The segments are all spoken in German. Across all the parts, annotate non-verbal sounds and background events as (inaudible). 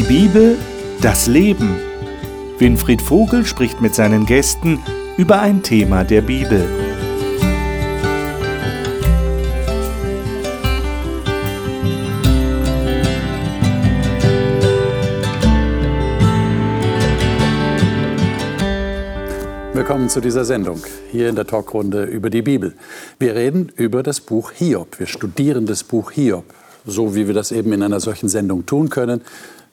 Die Bibel, das Leben. Winfried Vogel spricht mit seinen Gästen über ein Thema der Bibel. Willkommen zu dieser Sendung hier in der Talkrunde über die Bibel. Wir reden über das Buch Hiob. Wir studieren das Buch Hiob, so wie wir das eben in einer solchen Sendung tun können.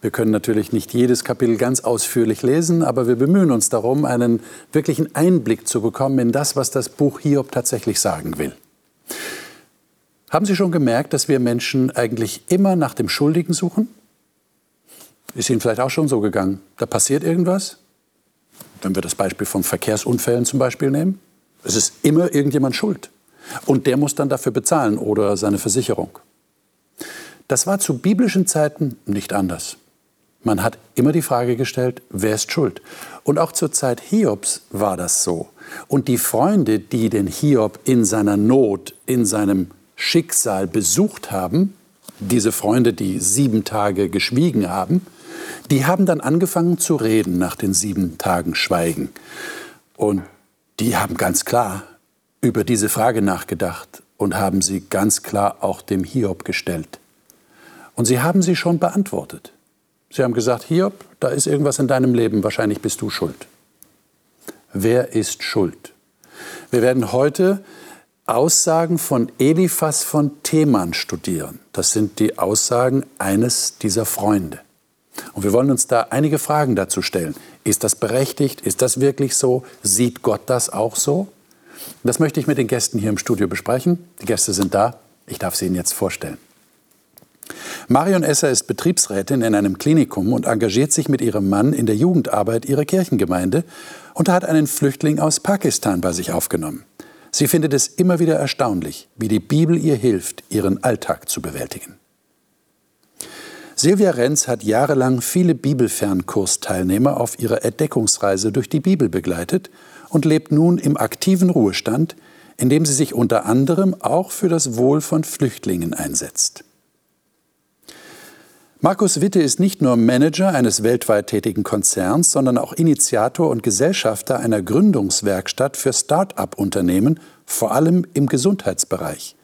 Wir können natürlich nicht jedes Kapitel ganz ausführlich lesen, aber wir bemühen uns darum, einen wirklichen Einblick zu bekommen in das, was das Buch Hiob tatsächlich sagen will. Haben Sie schon gemerkt, dass wir Menschen eigentlich immer nach dem Schuldigen suchen? Ist Ihnen vielleicht auch schon so gegangen? Da passiert irgendwas? Wenn wir das Beispiel von Verkehrsunfällen zum Beispiel nehmen, es ist immer irgendjemand schuld. Und der muss dann dafür bezahlen oder seine Versicherung. Das war zu biblischen Zeiten nicht anders. Man hat immer die Frage gestellt, wer ist schuld? Und auch zur Zeit Hiobs war das so. Und die Freunde, die den Hiob in seiner Not, in seinem Schicksal besucht haben, diese Freunde, die sieben Tage geschwiegen haben, die haben dann angefangen zu reden nach den sieben Tagen Schweigen. Und die haben ganz klar über diese Frage nachgedacht und haben sie ganz klar auch dem Hiob gestellt. Und sie haben sie schon beantwortet. Sie haben gesagt, Hiob, da ist irgendwas in deinem Leben, wahrscheinlich bist du schuld. Wer ist schuld? Wir werden heute Aussagen von Eliphas von Theman studieren. Das sind die Aussagen eines dieser Freunde. Und wir wollen uns da einige Fragen dazu stellen. Ist das berechtigt? Ist das wirklich so? Sieht Gott das auch so? Das möchte ich mit den Gästen hier im Studio besprechen. Die Gäste sind da. Ich darf sie Ihnen jetzt vorstellen. Marion Esser ist Betriebsrätin in einem Klinikum und engagiert sich mit ihrem Mann in der Jugendarbeit ihrer Kirchengemeinde und hat einen Flüchtling aus Pakistan bei sich aufgenommen. Sie findet es immer wieder erstaunlich, wie die Bibel ihr hilft, ihren Alltag zu bewältigen. Silvia Renz hat jahrelang viele Bibelfernkursteilnehmer auf ihrer Entdeckungsreise durch die Bibel begleitet und lebt nun im aktiven Ruhestand, in dem sie sich unter anderem auch für das Wohl von Flüchtlingen einsetzt. Markus Witte ist nicht nur Manager eines weltweit tätigen Konzerns, sondern auch Initiator und Gesellschafter einer Gründungswerkstatt für Start-up-Unternehmen, vor allem im Gesundheitsbereich.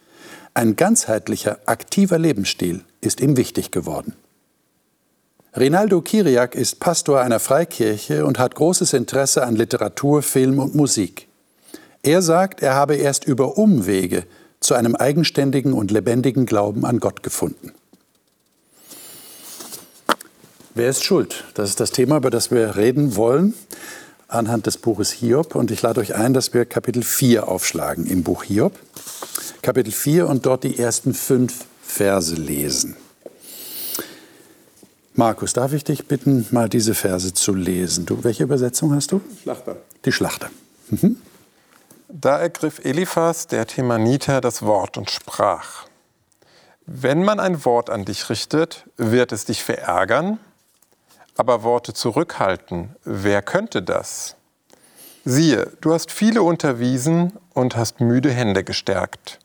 Ein ganzheitlicher, aktiver Lebensstil ist ihm wichtig geworden. Rinaldo Kiriak ist Pastor einer Freikirche und hat großes Interesse an Literatur, Film und Musik. Er sagt, er habe erst über Umwege zu einem eigenständigen und lebendigen Glauben an Gott gefunden. Wer ist schuld? Das ist das Thema, über das wir reden wollen anhand des Buches Hiob. Und ich lade euch ein, dass wir Kapitel 4 aufschlagen im Buch Hiob. Kapitel 4 und dort die ersten fünf Verse lesen. Markus, darf ich dich bitten, mal diese Verse zu lesen? Du, welche Übersetzung hast du? Schlachter. Die Schlachter. Mhm. Da ergriff Eliphas, der Themaniter, das Wort und sprach. Wenn man ein Wort an dich richtet, wird es dich verärgern aber Worte zurückhalten, wer könnte das? Siehe, du hast viele unterwiesen und hast müde Hände gestärkt.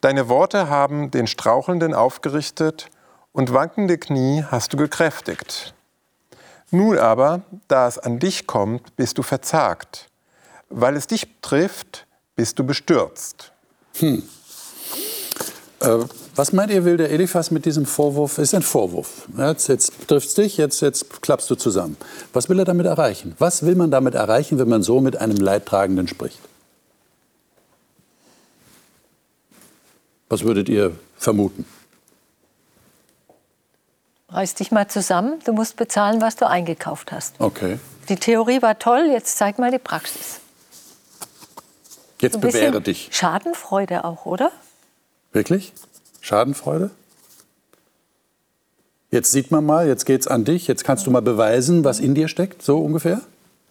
Deine Worte haben den Strauchelnden aufgerichtet und wankende Knie hast du gekräftigt. Nun aber, da es an dich kommt, bist du verzagt. Weil es dich trifft, bist du bestürzt. Hm. Äh, was meint ihr, will der Eliphas mit diesem Vorwurf? Ist ein Vorwurf. Jetzt, jetzt trifft es dich, jetzt, jetzt klappst du zusammen. Was will er damit erreichen? Was will man damit erreichen, wenn man so mit einem Leidtragenden spricht? Was würdet ihr vermuten? Reiß dich mal zusammen, du musst bezahlen, was du eingekauft hast. Okay. Die Theorie war toll, jetzt zeig mal die Praxis. Jetzt bewähre dich. Schadenfreude auch, oder? Wirklich? Schadenfreude? Jetzt sieht man mal, jetzt geht es an dich, jetzt kannst du mal beweisen, was in dir steckt, so ungefähr?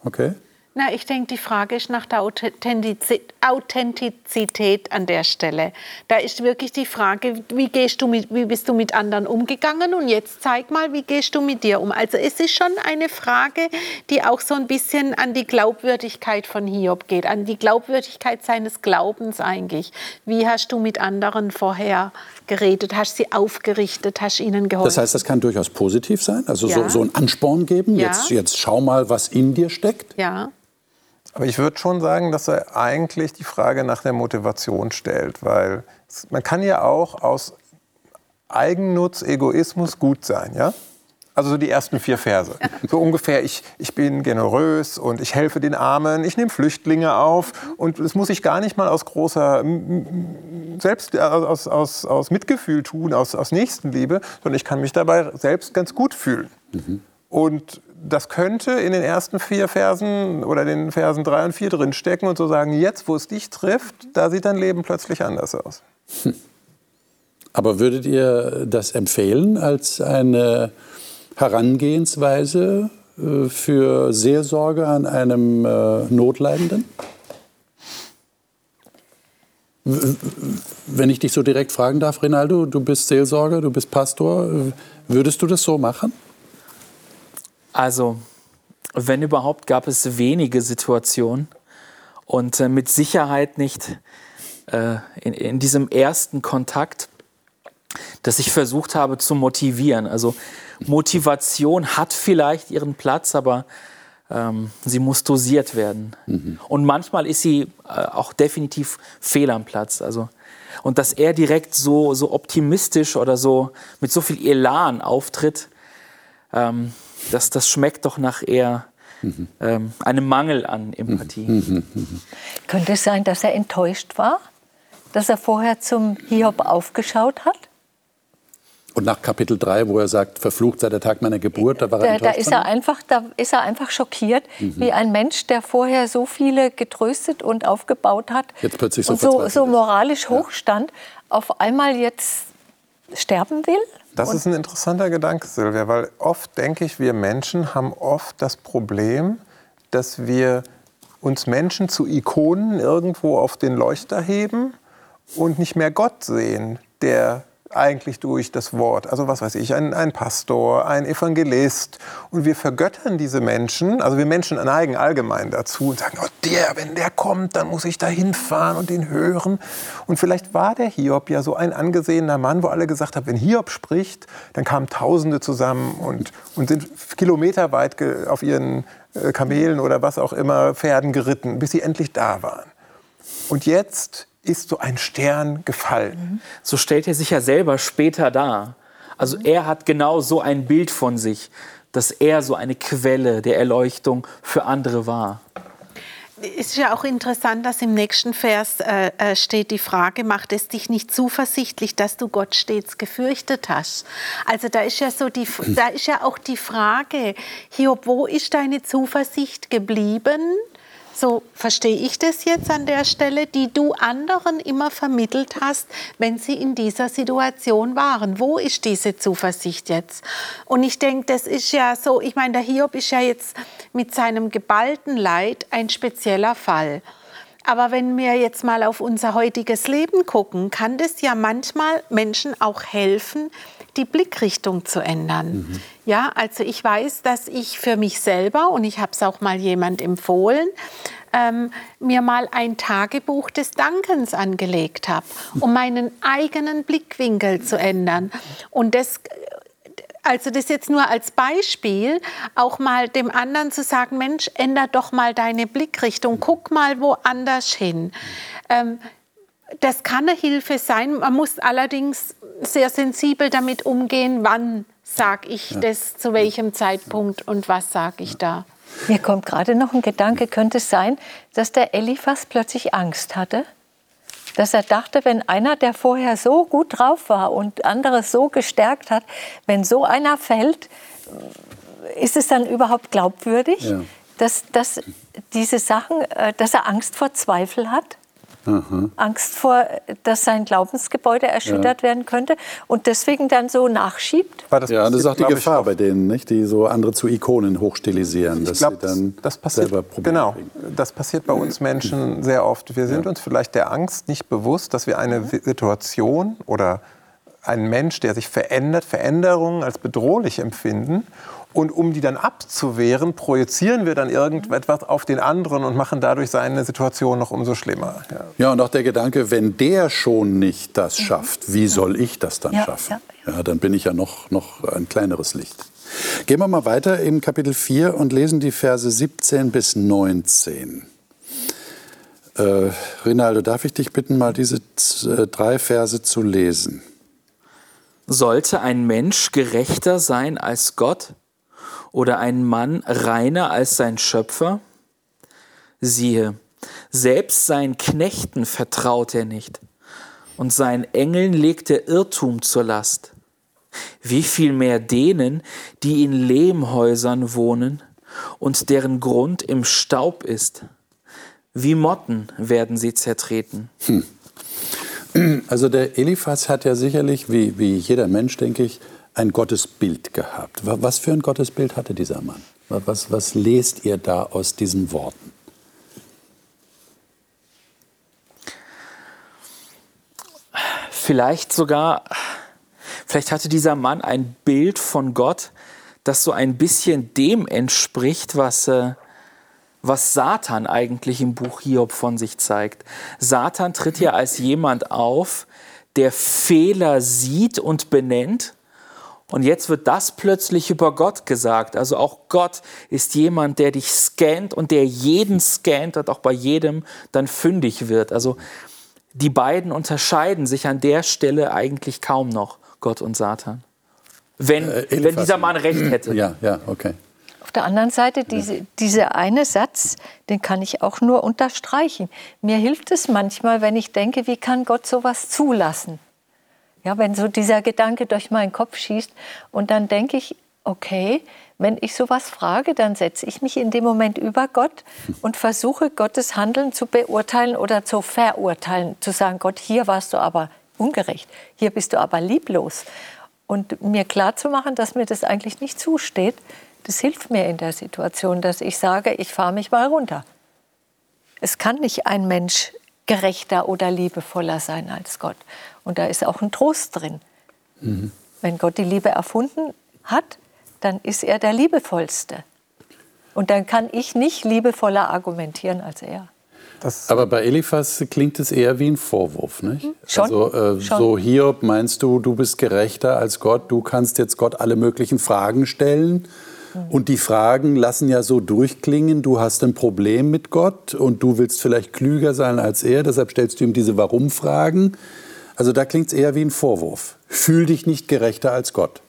Okay. Na, ich denke, die Frage ist nach der Authentizität an der Stelle. Da ist wirklich die Frage, wie, gehst du mit, wie bist du mit anderen umgegangen? Und jetzt zeig mal, wie gehst du mit dir um? Also es ist schon eine Frage, die auch so ein bisschen an die Glaubwürdigkeit von Hiob geht, an die Glaubwürdigkeit seines Glaubens eigentlich. Wie hast du mit anderen vorher geredet, hast sie aufgerichtet, hast ihnen geholfen? Das heißt, das kann durchaus positiv sein, also ja. so, so einen Ansporn geben. Ja. Jetzt, jetzt schau mal, was in dir steckt. Ja. Aber ich würde schon sagen, dass er eigentlich die Frage nach der Motivation stellt, weil man kann ja auch aus Eigennutz, Egoismus gut sein, ja? Also so die ersten vier Verse. So ungefähr, ich, ich bin generös und ich helfe den Armen, ich nehme Flüchtlinge auf. Und das muss ich gar nicht mal aus großer selbst aus, aus, aus Mitgefühl tun, aus, aus Nächstenliebe, sondern ich kann mich dabei selbst ganz gut fühlen. Mhm. Und das könnte in den ersten vier Versen oder den Versen drei und vier drin stecken und so sagen, jetzt, wo es dich trifft, da sieht dein Leben plötzlich anders aus. Hm. Aber würdet ihr das empfehlen als eine Herangehensweise äh, für Seelsorge an einem äh, Notleidenden? Wenn ich dich so direkt fragen darf, Rinaldo, du bist Seelsorger, du bist Pastor, würdest du das so machen? Also, wenn überhaupt, gab es wenige Situationen und äh, mit Sicherheit nicht äh, in, in, diesem ersten Kontakt, dass ich versucht habe zu motivieren. Also Motivation hat vielleicht ihren Platz, aber ähm, sie muss dosiert werden. Mhm. Und manchmal ist sie äh, auch definitiv fehl am Platz. Also, und dass er direkt so, so optimistisch oder so mit so viel Elan auftritt, ähm, das, das schmeckt doch nach eher mhm. ähm, einem Mangel an Empathie. Mhm. Mhm. Könnte es sein, dass er enttäuscht war, dass er vorher zum Hiob aufgeschaut hat? Und nach Kapitel 3, wo er sagt, verflucht sei der Tag meiner Geburt, da war er da, da ist er einfach, Da ist er einfach schockiert, mhm. wie ein Mensch, der vorher so viele getröstet und aufgebaut hat jetzt plötzlich so, und so, so moralisch hochstand, ja. auf einmal jetzt sterben will? Das ist ein interessanter Gedanke, Silvia, weil oft denke ich, wir Menschen haben oft das Problem, dass wir uns Menschen zu Ikonen irgendwo auf den Leuchter heben und nicht mehr Gott sehen, der eigentlich durch das Wort. Also was weiß ich, ein, ein Pastor, ein Evangelist. Und wir vergöttern diese Menschen, also wir Menschen neigen allgemein dazu und sagen, oh, der, wenn der kommt, dann muss ich da hinfahren und ihn hören. Und vielleicht war der Hiob ja so ein angesehener Mann, wo alle gesagt haben, wenn Hiob spricht, dann kamen Tausende zusammen und, und sind kilometerweit auf ihren äh, Kamelen oder was auch immer, Pferden geritten, bis sie endlich da waren. Und jetzt ist so ein Stern gefallen. So stellt er sich ja selber später dar. Also er hat genau so ein Bild von sich, dass er so eine Quelle der Erleuchtung für andere war. Es ist ja auch interessant, dass im nächsten Vers äh, äh, steht die Frage, macht es dich nicht zuversichtlich, dass du Gott stets gefürchtet hast? Also da ist ja so die, (clears throat) da ist ja auch die Frage, Hiob, wo ist deine Zuversicht geblieben? So verstehe ich das jetzt an der Stelle, die du anderen immer vermittelt hast, wenn sie in dieser Situation waren. Wo ist diese Zuversicht jetzt? Und ich denke, das ist ja so, ich meine, der Hiob ist ja jetzt mit seinem geballten Leid ein spezieller Fall. Aber wenn wir jetzt mal auf unser heutiges Leben gucken, kann das ja manchmal Menschen auch helfen, die Blickrichtung zu ändern. Mhm. Ja, also ich weiß, dass ich für mich selber, und ich habe es auch mal jemand empfohlen, ähm, mir mal ein Tagebuch des Dankens angelegt habe, um meinen eigenen Blickwinkel zu ändern. Und das also das jetzt nur als Beispiel, auch mal dem anderen zu sagen, Mensch, änder doch mal deine Blickrichtung, guck mal woanders hin. Ähm, das kann eine Hilfe sein. Man muss allerdings sehr sensibel damit umgehen, wann sage ich ja. das, zu welchem Zeitpunkt und was sage ich da. Mir kommt gerade noch ein Gedanke, könnte es sein, dass der Eliphas plötzlich Angst hatte? Dass er dachte, wenn einer, der vorher so gut drauf war und andere so gestärkt hat, wenn so einer fällt, ist es dann überhaupt glaubwürdig, ja. dass, dass diese Sachen, äh, dass er Angst vor Zweifel hat? Angst vor, dass sein Glaubensgebäude erschüttert ja. werden könnte und deswegen dann so nachschiebt. Das ja, das ist auch die Gefahr ich, bei denen, nicht? die so andere zu Ikonen hochstilisieren, dass glaub, sie dann das passiert, selber Probleme Genau, kriegen. das passiert bei uns Menschen sehr oft. Wir sind ja. uns vielleicht der Angst nicht bewusst, dass wir eine mhm. Situation oder einen Mensch, der sich verändert, Veränderungen als bedrohlich empfinden und um die dann abzuwehren, projizieren wir dann irgendetwas auf den anderen und machen dadurch seine Situation noch umso schlimmer. Ja, ja und auch der Gedanke, wenn der schon nicht das mhm. schafft, wie soll ich das dann ja, schaffen? Ja, ja, dann bin ich ja noch, noch ein kleineres Licht. Gehen wir mal weiter im Kapitel 4 und lesen die Verse 17 bis 19. Äh, Rinaldo, darf ich dich bitten, mal diese äh, drei Verse zu lesen? Sollte ein Mensch gerechter sein als Gott? Oder ein Mann reiner als sein Schöpfer? Siehe, selbst seinen Knechten vertraut er nicht, und seinen Engeln legt er Irrtum zur Last. Wie viel mehr denen, die in Lehmhäusern wohnen und deren Grund im Staub ist. Wie Motten werden sie zertreten. Hm. Also der Eliphas hat ja sicherlich, wie, wie jeder Mensch, denke ich, ein Gottesbild gehabt. Was für ein Gottesbild hatte dieser Mann? Was, was lest ihr da aus diesen Worten? Vielleicht sogar, vielleicht hatte dieser Mann ein Bild von Gott, das so ein bisschen dem entspricht, was, äh, was Satan eigentlich im Buch Hiob von sich zeigt. Satan tritt ja als jemand auf, der Fehler sieht und benennt und jetzt wird das plötzlich über Gott gesagt. Also auch Gott ist jemand, der dich scannt und der jeden scannt und auch bei jedem dann fündig wird. Also die beiden unterscheiden sich an der Stelle eigentlich kaum noch, Gott und Satan. Wenn, äh, wenn dieser Mann recht hätte. Ja, ja, okay. Auf der anderen Seite, diese, dieser eine Satz, den kann ich auch nur unterstreichen. Mir hilft es manchmal, wenn ich denke, wie kann Gott sowas zulassen? Ja, wenn so dieser Gedanke durch meinen Kopf schießt und dann denke ich, okay, wenn ich sowas frage, dann setze ich mich in dem Moment über Gott und versuche Gottes Handeln zu beurteilen oder zu verurteilen, zu sagen, Gott, hier warst du aber ungerecht, hier bist du aber lieblos. Und mir klar zu machen, dass mir das eigentlich nicht zusteht, das hilft mir in der Situation, dass ich sage, ich fahre mich mal runter. Es kann nicht ein Mensch gerechter oder liebevoller sein als Gott. Und da ist auch ein Trost drin. Mhm. Wenn Gott die Liebe erfunden hat, dann ist er der liebevollste. Und dann kann ich nicht liebevoller argumentieren als er. Das Aber bei Eliphas klingt es eher wie ein Vorwurf, nicht? Hm, schon, also äh, schon. so Hiob meinst du, du bist gerechter als Gott, du kannst jetzt Gott alle möglichen Fragen stellen. Hm. Und die Fragen lassen ja so durchklingen, du hast ein Problem mit Gott und du willst vielleicht klüger sein als er, deshalb stellst du ihm diese Warum-Fragen. Also da klingt es eher wie ein Vorwurf. Fühl dich nicht gerechter als Gott.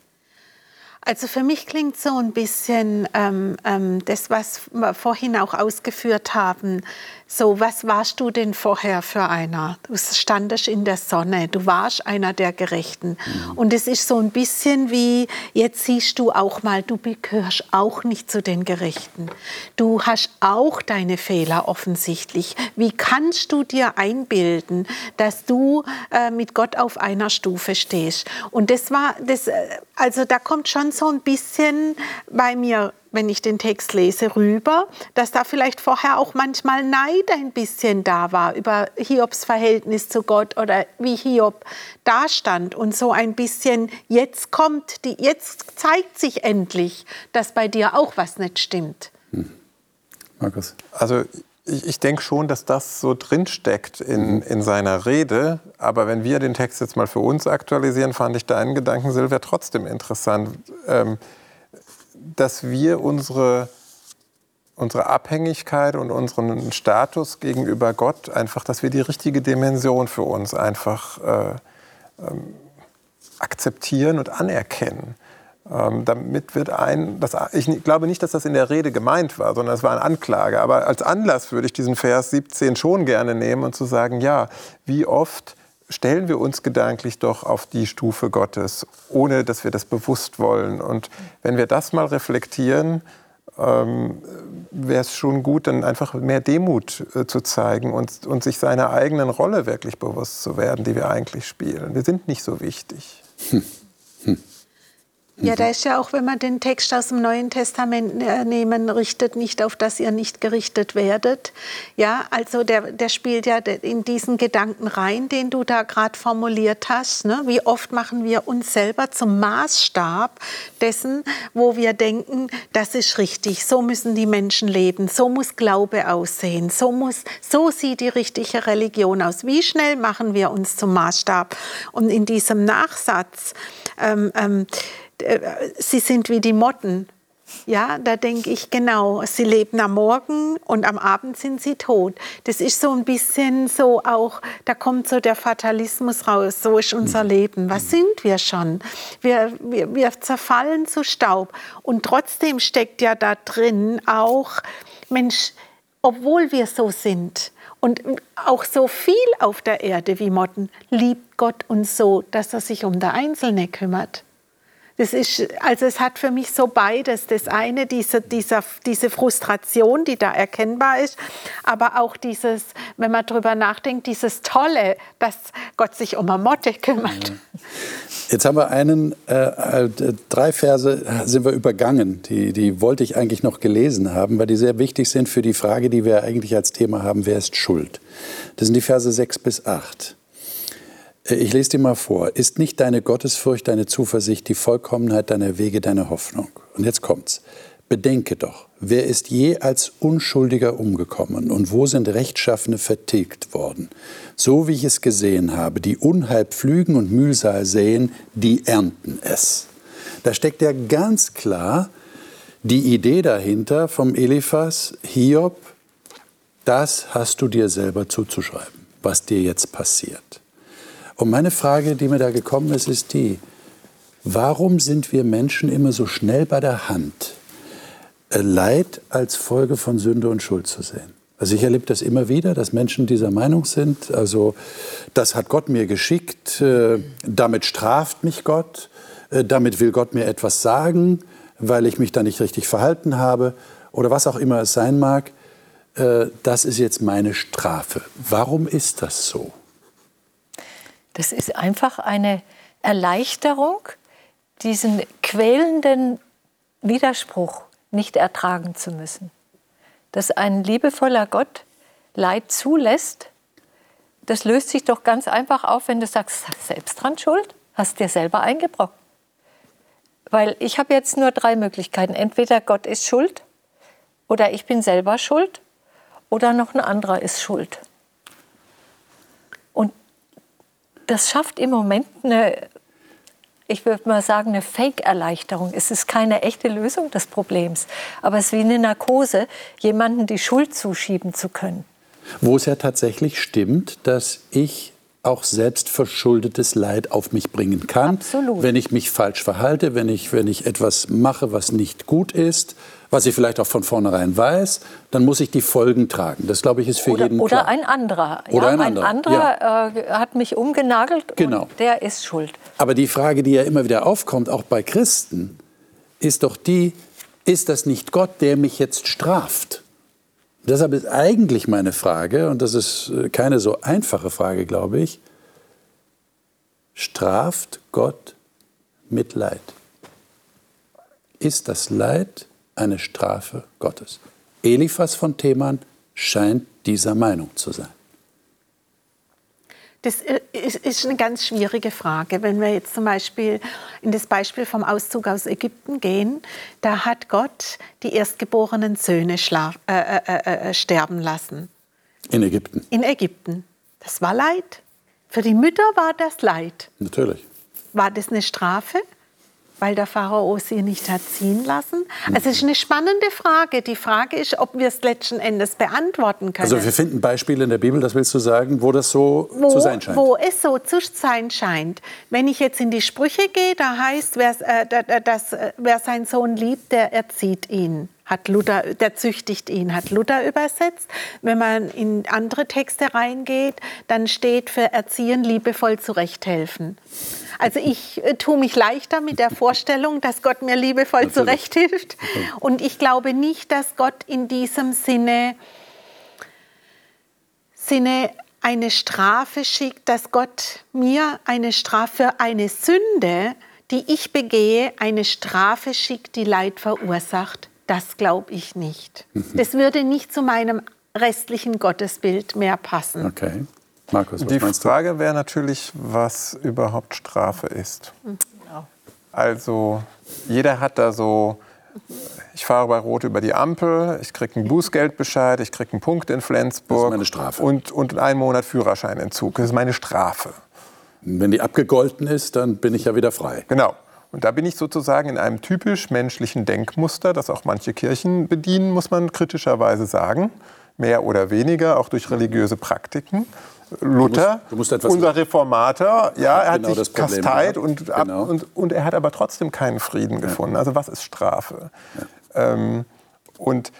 Also für mich klingt so ein bisschen ähm, ähm, das, was wir vorhin auch ausgeführt haben, so, was warst du denn vorher für einer? Du standest in der Sonne, du warst einer der Gerechten. Mhm. Und es ist so ein bisschen wie, jetzt siehst du auch mal, du gehörst auch nicht zu den Gerechten. Du hast auch deine Fehler offensichtlich. Wie kannst du dir einbilden, dass du äh, mit Gott auf einer Stufe stehst? Und das war, das, äh, also da kommt schon so ein bisschen bei mir wenn ich den Text lese, rüber, dass da vielleicht vorher auch manchmal Neid ein bisschen da war über Hiobs Verhältnis zu Gott oder wie Hiob dastand und so ein bisschen jetzt kommt, die, jetzt zeigt sich endlich, dass bei dir auch was nicht stimmt. Hm. Markus. Also ich, ich denke schon, dass das so drinsteckt in, mhm. in seiner Rede. Aber wenn wir den Text jetzt mal für uns aktualisieren, fand ich deinen Gedanken, Silvia, trotzdem interessant. Ähm, dass wir unsere, unsere Abhängigkeit und unseren Status gegenüber Gott einfach, dass wir die richtige Dimension für uns einfach äh, ähm, akzeptieren und anerkennen. Ähm, damit wird ein, das, ich glaube nicht, dass das in der Rede gemeint war, sondern es war eine Anklage. Aber als Anlass würde ich diesen Vers 17 schon gerne nehmen und zu sagen, ja, wie oft stellen wir uns gedanklich doch auf die Stufe Gottes, ohne dass wir das bewusst wollen. Und wenn wir das mal reflektieren, ähm, wäre es schon gut, dann einfach mehr Demut äh, zu zeigen und, und sich seiner eigenen Rolle wirklich bewusst zu werden, die wir eigentlich spielen. Wir sind nicht so wichtig. Hm. Ja, da ist ja auch, wenn wir den Text aus dem Neuen Testament äh, nehmen, richtet nicht auf, dass ihr nicht gerichtet werdet. Ja, also der, der spielt ja in diesen Gedanken rein, den du da gerade formuliert hast. Ne? Wie oft machen wir uns selber zum Maßstab dessen, wo wir denken, das ist richtig, so müssen die Menschen leben, so muss Glaube aussehen, so, muss, so sieht die richtige Religion aus. Wie schnell machen wir uns zum Maßstab? Und in diesem Nachsatz, ähm, ähm, äh, sie sind wie die Motten. Ja, da denke ich genau, sie leben am Morgen und am Abend sind sie tot. Das ist so ein bisschen so auch, da kommt so der Fatalismus raus, so ist unser mhm. Leben. Was sind wir schon? Wir, wir, wir zerfallen zu Staub. Und trotzdem steckt ja da drin auch, Mensch, obwohl wir so sind und auch so viel auf der Erde wie Motten, liebt Gott uns so, dass er sich um der Einzelne kümmert. Das ist, also es hat für mich so beides. Das eine, diese, dieser, diese Frustration, die da erkennbar ist, aber auch dieses, wenn man darüber nachdenkt, dieses Tolle, dass Gott sich um eine Motte kümmert. Jetzt haben wir einen, äh, äh, drei Verse sind wir übergangen. Die, die wollte ich eigentlich noch gelesen haben, weil die sehr wichtig sind für die Frage, die wir eigentlich als Thema haben, wer ist schuld? Das sind die Verse 6 bis 8. Äh, ich lese dir mal vor. Ist nicht deine Gottesfurcht, deine Zuversicht, die Vollkommenheit deiner Wege, deine Hoffnung? Und jetzt kommt's. Bedenke doch, wer ist je als Unschuldiger umgekommen und wo sind Rechtschaffene vertilgt worden? So wie ich es gesehen habe, die Unheil pflügen und Mühsal säen, die ernten es. Da steckt ja ganz klar die Idee dahinter vom Eliphas, Hiob, das hast du dir selber zuzuschreiben, was dir jetzt passiert. Und meine Frage, die mir da gekommen ist, ist die, warum sind wir Menschen immer so schnell bei der Hand, äh, Leid als Folge von Sünde und Schuld zu sehen? Also ich erlebe das immer wieder, dass Menschen dieser Meinung sind. Also das hat Gott mir geschickt, äh, damit straft mich Gott, äh, damit will Gott mir etwas sagen, weil ich mich da nicht richtig verhalten habe oder was auch immer es sein mag. Das ist jetzt meine Strafe. Warum ist das so? Das ist einfach eine Erleichterung, diesen quälenden Widerspruch nicht ertragen zu müssen. Dass ein liebevoller Gott Leid zulässt, das löst sich doch ganz einfach auf, wenn du sagst, selbst dran schuld, hast dir selber eingebrockt. Weil ich habe jetzt nur drei Möglichkeiten. Entweder Gott ist schuld oder ich bin selber schuld oder noch ein anderer ist schuld das schafft im Moment eine, ich würde mal sagen, eine Fake-Erleichterung. Es ist keine echte Lösung des Problems, aber es ist wie eine Narkose, jemandem die Schuld zuschieben zu können. Wo es ja tatsächlich stimmt, dass ich auch selbstverschuldetes Leid auf mich bringen kann, Absolut. wenn ich mich falsch verhalte, wenn ich, wenn ich etwas mache, was nicht gut ist, was ich vielleicht auch von vornherein weiß, dann muss ich die Folgen tragen. Das, glaube ich, ist für oder, jeden oder klar. Ein anderer. Oder ja, ein anderer. Ein anderer ja. äh, hat mich umgenagelt genau. und der ist schuld. Aber die Frage, die ja immer wieder aufkommt, auch bei Christen, ist doch die, ist das nicht Gott, der mich jetzt straft? Deshalb ist eigentlich meine Frage, und das ist äh, keine so einfache Frage, glaube ich, straft Gott mit Leid? Ist das Leid eine Strafe Gottes? Eliphas von Theman scheint dieser Meinung zu sein. Das äh, ist eine ganz schwierige Frage. Wenn wir jetzt zum Beispiel in das Beispiel vom Auszug aus Ägypten gehen, da hat Gott die erstgeborenen Söhne äh, äh, äh, äh, sterben lassen. In Ägypten? In Ägypten. Das war Leid. Für die Mütter war das Leid. Natürlich. War das eine Strafe? Weil der Pharao sie nicht hat ziehen lassen? Also es ist eine spannende Frage. Die Frage ist, ob wir es letzten Endes beantworten können. Also wir finden Beispiele in der Bibel, das willst du sagen, wo das so wo, zu sein scheint? Wo es so zu sein scheint. Wenn ich jetzt in die Sprüche gehe, da heißt, wer, äh, das, äh, wer seinen Sohn liebt, der erzieht ihn. hat Luther, der züchtigt ihn, hat Luther übersetzt. Wenn man in andere Texte reingeht, dann steht für Erziehen liebevoll zurechthelfen. Also ich äh, tue mich leichter mit der Vorstellung, dass Gott mir liebevoll Natürlich. zurechthilft. Und ich glaube nicht, dass Gott in diesem Sinne, Sinne eine Strafe schickt, dass Gott mir eine Strafe für eine Sünde, die ich begehe, eine Strafe schickt, die Leid verursacht. Das glaube ich nicht. (laughs) Das würde nicht zu meinem restlichen Gottesbild mehr passen. Okay. Markus, was Die Frage wäre natürlich, was überhaupt Strafe ist. Mhm. Also jeder hat da so, ich fahre bei Rot über die Ampel, ich kriege einen Bußgeldbescheid, ich kriege einen Punkt in Flensburg. Das ist meine Strafe. Und, und einen Monat Führerscheinentzug. Das ist meine Strafe. Wenn die abgegolten ist, dann bin ich ja wieder frei. Genau. Und da bin ich sozusagen in einem typisch menschlichen Denkmuster, das auch manche Kirchen bedienen, muss man kritischerweise sagen, mehr oder weniger, auch durch religiöse Praktiken. Luther, du musst, du musst unser Reformator, ja, er genau hat sich kasteit und, genau. und, und, er hat aber trotzdem keinen Frieden ja. gefunden. Also was ist Strafe? Ja. Ähm, und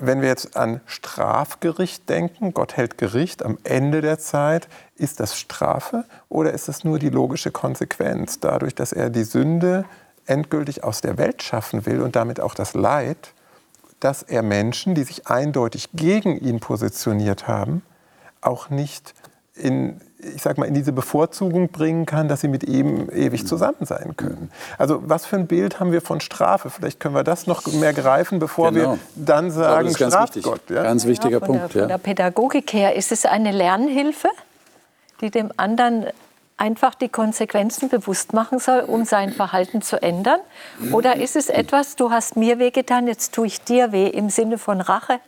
wenn wir jetzt an Strafgericht denken, Gott hält Gericht am Ende der Zeit, ist das Strafe oder ist es nur die logische Konsequenz dadurch, dass er die Sünde endgültig aus der Welt schaffen will und damit auch das Leid, dass er Menschen, die sich eindeutig gegen ihn positioniert haben, auch nicht in, ich sag mal, in diese Bevorzugung bringen kann, dass sie mit ihm ewig zusammen sein können. Also was für ein Bild haben wir von Strafe? Vielleicht können wir das noch mehr greifen, bevor genau. wir dann sagen, ja, Strafgott. Wichtig. Ja? Ganz wichtiger ja, Punkt. Der, von der Pädagogik her ist es eine Lernhilfe, die dem anderen einfach die Konsequenzen bewusst machen soll, um sein Verhalten zu ändern? Oder ist es etwas, du hast mir wehgetan, jetzt tue ich dir weh im Sinne von Rache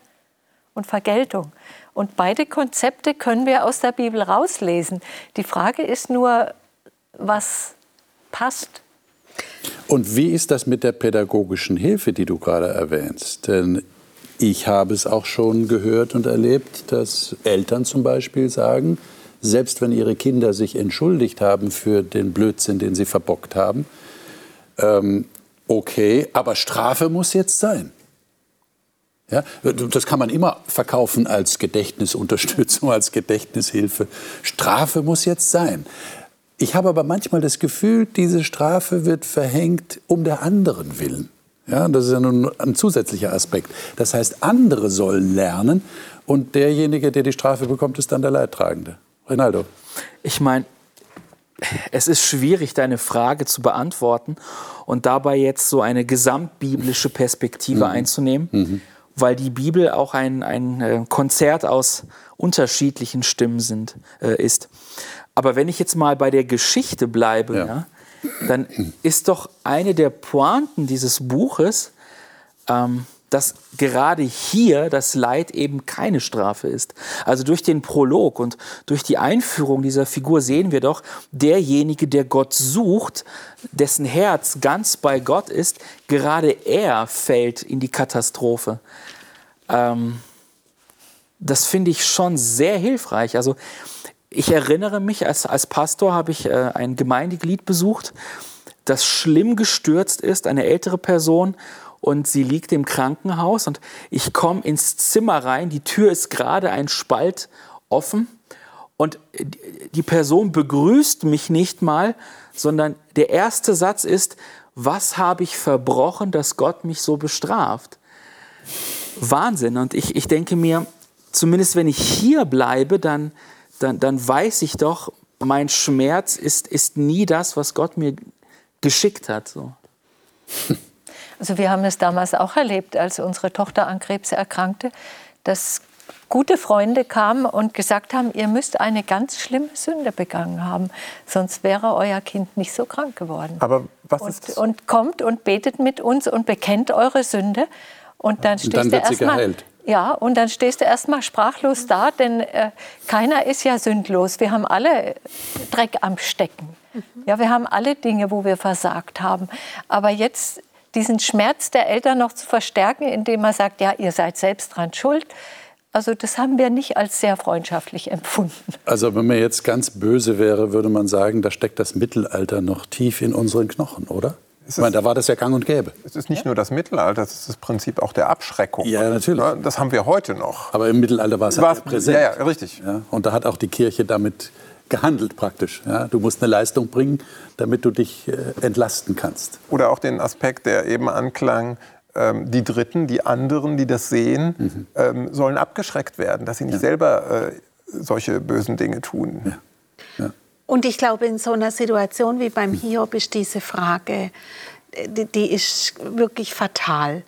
und Vergeltung? Und beide Konzepte können wir aus der Bibel rauslesen. Die Frage ist nur, was passt. Und wie ist das mit der pädagogischen Hilfe, die du gerade erwähnst? Denn ich habe es auch schon gehört und erlebt, dass Eltern zum Beispiel sagen, selbst wenn ihre Kinder sich entschuldigt haben für den Blödsinn, den sie verbockt haben, ähm, okay, aber Strafe muss jetzt sein. Ja, das kann man immer verkaufen als Gedächtnisunterstützung, (laughs) als Gedächtnishilfe. Strafe muss jetzt sein. Ich habe aber manchmal das Gefühl, diese Strafe wird verhängt um der anderen willen. Ja, das ist ja nun ein zusätzlicher Aspekt. Das heißt, andere sollen lernen und derjenige, der die Strafe bekommt, ist dann der Leidtragende. Rinaldo. Ich meine, es ist schwierig, deine Frage zu beantworten und dabei jetzt so eine gesamtbiblische Perspektive mhm. einzunehmen. Mhm weil die Bibel auch ein, ein äh, Konzert aus unterschiedlichen Stimmen sind, äh, ist. Aber wenn ich jetzt mal bei der Geschichte bleibe, ja. Ja, dann ist doch eine der Pointen dieses Buches, ähm, dass gerade hier das Leid eben keine Strafe ist. Also durch den Prolog und durch die Einführung dieser Figur sehen wir doch, derjenige, der Gott sucht, dessen Herz ganz bei Gott ist, gerade er fällt in die Katastrophe. Ähm, das finde ich schon sehr hilfreich. Also ich erinnere mich, als, als Pastor habe ich äh, ein Gemeindeglied besucht, das schlimm gestürzt ist, eine ältere Person und sie liegt im Krankenhaus und ich komme ins Zimmer rein, die Tür ist gerade ein Spalt offen und die Person begrüßt mich nicht mal, sondern der erste Satz ist, was habe ich verbrochen, dass Gott mich so bestraft? Wahnsinn und ich, ich denke mir, zumindest wenn ich hier bleibe, dann, dann, dann weiß ich doch, mein Schmerz ist, ist nie das, was Gott mir geschickt hat. So. (laughs) Also wir haben es damals auch erlebt, als unsere Tochter an Krebs erkrankte, dass gute Freunde kamen und gesagt haben, ihr müsst eine ganz schlimme Sünde begangen haben, sonst wäre euer Kind nicht so krank geworden. Aber was und, ist das? Und kommt und betet mit uns und bekennt eure Sünde. Und dann stehst und dann du erstmal ja, und dann stehst du erstmal sprachlos da, denn äh, keiner ist ja sündlos. Wir haben alle Dreck am Stecken. Ja, wir haben alle Dinge, wo wir versagt haben. Aber jetzt diesen Schmerz der Eltern noch zu verstärken, indem man sagt, ja, ihr seid selbst dran schuld. Also das haben wir nicht als sehr freundschaftlich (laughs) empfunden. Also wenn man jetzt ganz böse wäre, würde man sagen, da steckt das Mittelalter noch tief in unseren Knochen, oder? Ich meine, da war das ja gang und gäbe. Es ist nicht nur das Mittelalter, es ist das Prinzip auch der Abschreckung. Ja, natürlich. Ja, Das haben wir heute noch. Aber im Mittelalter war es halt präsent. ja, ja, richtig. Ja, und da hat auch die Kirche damit gehandelt praktisch. Ja, du musst eine Leistung bringen, damit du dich äh, entlasten kannst. Oder auch den Aspekt, der eben anklang, ähm, die Dritten, die anderen, die das sehen, ähm, sollen abgeschreckt werden, dass sie nicht selber äh, solche bösen Dinge tun. Und ich glaube, in so einer Situation wie beim Hiob ist diese Frage, äh, die, die ist wirklich fatal.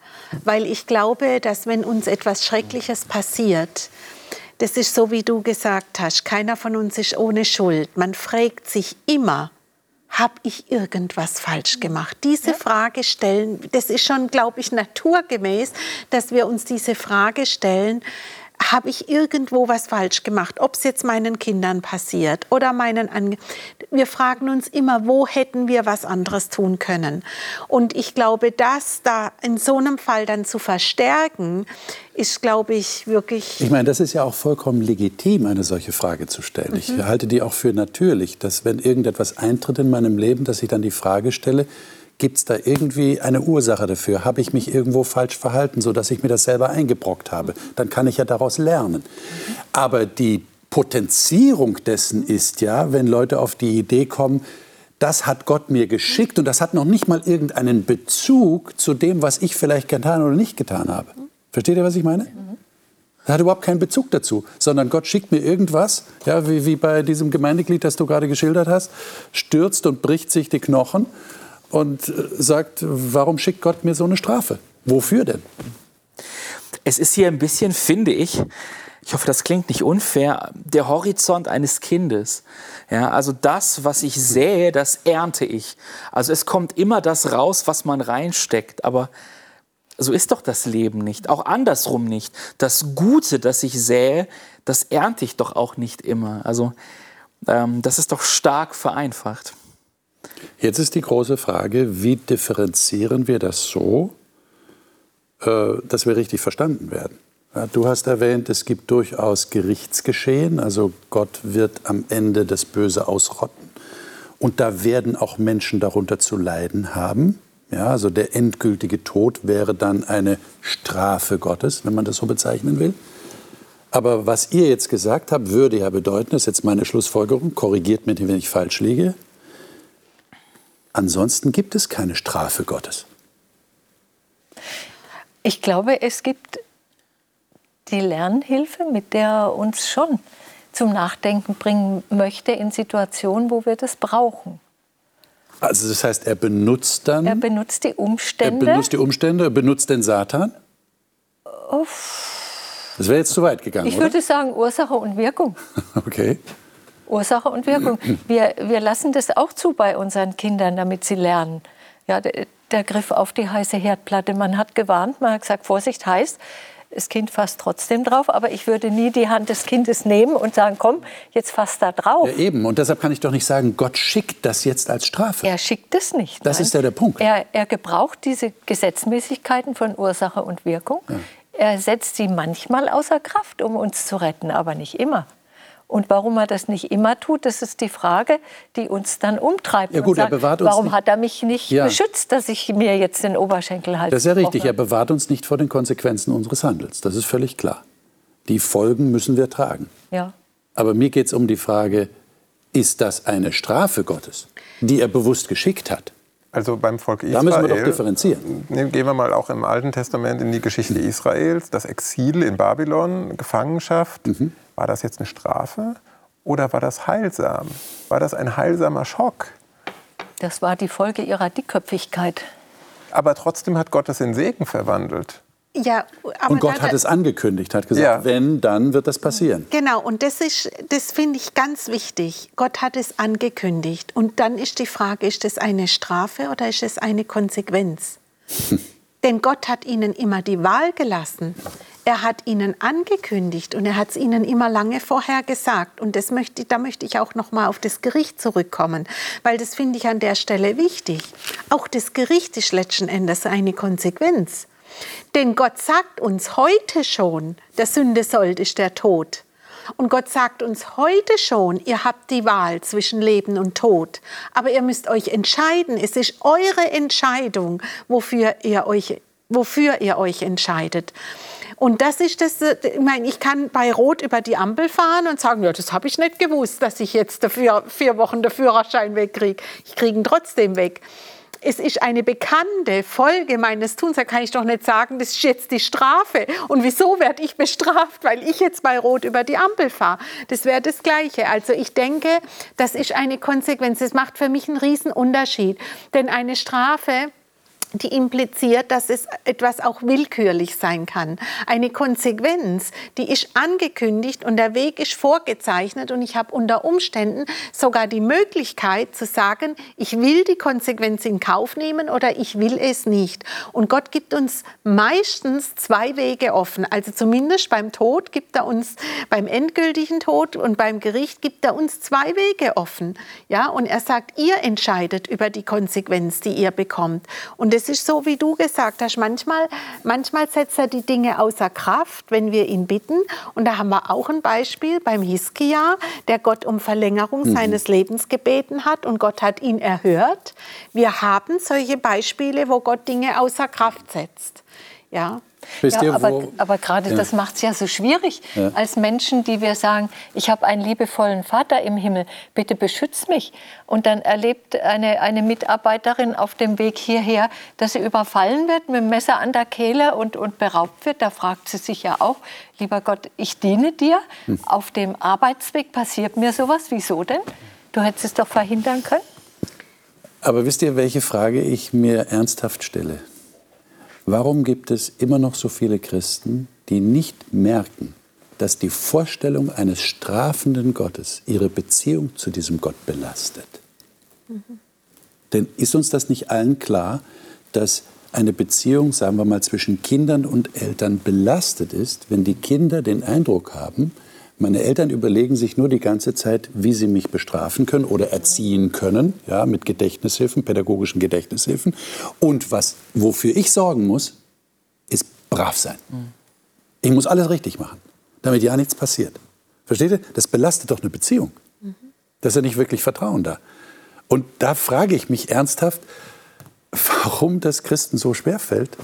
Weil ich glaube, dass wenn uns etwas Schreckliches passiert, das ist so, wie du gesagt hast, keiner von uns ist ohne Schuld. Man fragt sich immer, habe ich irgendwas falsch gemacht? Diese Frage stellen, das ist schon, glaube ich, naturgemäß, dass wir uns diese Frage stellen, habe ich irgendwo was falsch gemacht, ob es jetzt meinen Kindern passiert oder meinen Ange Wir fragen uns immer, wo hätten wir was anderes tun können? Und ich glaube, das da in so einem Fall dann zu verstärken, ist, glaube ich, wirklich Ich meine, das ist ja auch vollkommen legitim, eine solche Frage zu stellen. Ich halte die auch für natürlich, dass wenn irgendetwas eintritt in meinem Leben, dass ich dann die Frage stelle, gibt es da irgendwie eine Ursache dafür? Habe ich mich irgendwo falsch verhalten, sodass ich mir das selber eingebrockt habe? Dann kann ich ja daraus lernen. Aber die Potenzierung dessen ist ja, wenn Leute auf die Idee kommen, das hat Gott mir geschickt und das hat noch nicht mal irgendeinen Bezug zu dem, was ich vielleicht getan oder nicht getan habe. Versteht ihr, was ich meine? Das hat überhaupt keinen Bezug dazu, sondern Gott schickt mir irgendwas, ja, wie, wie bei diesem Gemeindeglied, das du gerade geschildert hast, stürzt und bricht sich die Knochen und äh, sagt, warum schickt Gott mir so eine Strafe? Wofür denn? Es ist hier ein bisschen, finde ich, ich hoffe, das klingt nicht unfair, der Horizont eines Kindes. Ja, also das, was ich sähe, das ernte ich. Also es kommt immer das raus, was man reinsteckt. Aber so ist doch das Leben nicht. Auch andersrum nicht. Das Gute, das ich sähe, das ernte ich doch auch nicht immer. Also ähm, das ist doch stark vereinfacht. Jetzt ist die große Frage, wie differenzieren wir das so, äh, dass wir richtig verstanden werden? Du hast erwähnt, es gibt durchaus Gerichtsgeschehen, also Gott wird am Ende das Böse ausrotten. Und da werden auch Menschen darunter zu leiden haben. Ja, also der endgültige Tod wäre dann eine Strafe Gottes, wenn man das so bezeichnen will. Aber was ihr jetzt gesagt habt, würde ja bedeuten, das ist jetzt meine Schlussfolgerung, korrigiert mich, wenn ich falsch liege, ansonsten gibt es keine Strafe Gottes. Ich glaube, es gibt die Lernhilfe, mit der er uns schon zum Nachdenken bringen möchte in Situationen, wo wir das brauchen. Also das heißt, er benutzt dann, Er benutzt die er Umstände. benutzt die Umstände, er benutzt den Satan. Das wäre jetzt zu weit gegangen, ich oder? würde sagen Ursache und Wirkung. (laughs) Okay. Ursache und Wirkung. Wir, wir lassen das auch zu bei unseren Kindern, damit sie lernen. Ja, der, der Griff auf die heiße Herdplatte. Man hat gewarnt, man hat gesagt, Vorsicht heißt, das Kind fasst trotzdem drauf, aber ich würde nie die Hand des Kindes nehmen und sagen, komm, jetzt fass da drauf. Ja, eben. Und deshalb kann ich doch nicht sagen, Gott schickt das jetzt als Strafe. Er schickt es nicht. Das nein. ist ja der Punkt. Er, er gebraucht diese Gesetzmäßigkeiten von Ursache und Wirkung. Er setzt sie manchmal außer Kraft, um uns zu retten, aber nicht immer. Und warum er das nicht immer tut, das ist die Frage, die uns dann umtreibt. Ja, und gut, er sagt, bewahrt uns warum nicht- hat er mich nicht Ja. beschützt, dass ich mir jetzt den Oberschenkel halte? Das ist ja richtig. Er bewahrt uns nicht vor den Konsequenzen unseres Handelns. Das ist völlig klar. Die Folgen müssen wir tragen. Ja. Aber mir geht es um die Frage, ist das eine Strafe Gottes, die er bewusst geschickt hat? Also beim Volk Israel. Da müssen wir doch differenzieren. Ne, Gehen wir mal auch im Alten Testament in die Geschichte Israels. Das Exil in Babylon, Gefangenschaft. Mhm. War das jetzt eine Strafe oder war das heilsam? War das ein heilsamer Schock? Das war die Folge ihrer Dickköpfigkeit. Aber trotzdem hat Gott es in Segen verwandelt. Ja, aber Und Gott hat es angekündigt, hat gesagt, Ja. wenn, dann wird das passieren. Genau, und das ist, das finde ich ganz wichtig. Gott hat es angekündigt. Und dann ist die Frage, ist es eine Strafe oder ist es eine Konsequenz? (laughs) Denn Gott hat ihnen immer die Wahl gelassen. Er hat ihnen angekündigt und er hat es ihnen immer lange vorher gesagt. Und das möchte, da möchte ich auch noch mal auf das Gericht zurückkommen, weil das finde ich an der Stelle wichtig. Auch das Gericht ist letzten Endes eine Konsequenz. Denn Gott sagt uns heute schon, der Sünde sollt ist der Tod. Und Gott sagt uns heute schon, ihr habt die Wahl zwischen Leben und Tod. Aber ihr müsst euch entscheiden. Es ist eure Entscheidung, wofür ihr euch, wofür ihr euch entscheidet. Und das ist das, ich meine, ich kann bei Rot über die Ampel fahren und sagen, ja, das habe ich nicht gewusst, dass ich jetzt dafür vier Wochen den Führerschein wegkriege. Ich kriege ihn trotzdem weg es ist eine bekannte Folge meines Tuns. Da kann ich doch nicht sagen, das ist jetzt die Strafe. Und wieso werde ich bestraft, weil ich jetzt bei Rot über die Ampel fahre? Das wäre das Gleiche. Also ich denke, das ist eine Konsequenz. Das macht für mich einen riesen Unterschied. Denn eine Strafe die impliziert, dass es etwas auch willkürlich sein kann. Eine Konsequenz, die ist angekündigt und der Weg ist vorgezeichnet und ich habe unter Umständen sogar die Möglichkeit zu sagen, ich will die Konsequenz in Kauf nehmen oder ich will es nicht. Und Gott gibt uns meistens zwei Wege offen. Also zumindest beim Tod gibt er uns, beim endgültigen Tod und beim Gericht gibt er uns zwei Wege offen. Ja, und er sagt, ihr entscheidet über die Konsequenz, die ihr bekommt. Und es ist so, wie du gesagt hast. Manchmal, manchmal setzt er die Dinge außer Kraft, wenn wir ihn bitten. Und da haben wir auch ein Beispiel beim Hiskia, der Gott um Verlängerung mhm. seines Lebens gebeten hat und Gott hat ihn erhört. Wir haben solche Beispiele, wo Gott Dinge außer Kraft setzt. Ja. Ja, aber, aber gerade ja. das macht es ja so schwierig, ja. als Menschen, die wir sagen, ich habe einen liebevollen Vater im Himmel, bitte beschütz mich. Und dann erlebt eine, eine Mitarbeiterin auf dem Weg hierher, dass sie überfallen wird mit dem Messer an der Kehle und, und beraubt wird. Da fragt sie sich ja auch, lieber Gott, ich diene dir. Hm. Auf dem Arbeitsweg passiert mir sowas. Wieso denn? Du hättest es doch verhindern können. Aber wisst ihr, welche Frage ich mir ernsthaft stelle? Warum gibt es immer noch so viele Christen, die nicht merken, dass die Vorstellung eines strafenden Gottes ihre Beziehung zu diesem Gott belastet? Mhm. Denn ist uns das nicht allen klar, dass eine Beziehung, sagen wir mal, zwischen Kindern und Eltern belastet ist, wenn die Kinder den Eindruck haben, meine Eltern überlegen sich nur die ganze Zeit, wie sie mich bestrafen können oder erziehen können, ja, mit Gedächtnishilfen, pädagogischen Gedächtnishilfen. Und was, wofür ich sorgen muss, ist brav sein. Ich muss alles richtig machen, damit ja nichts passiert. Versteht ihr? Das belastet doch eine Beziehung. Da ist ja nicht wirklich Vertrauen da. Und da frage ich mich ernsthaft, warum das Christen so schwer fällt,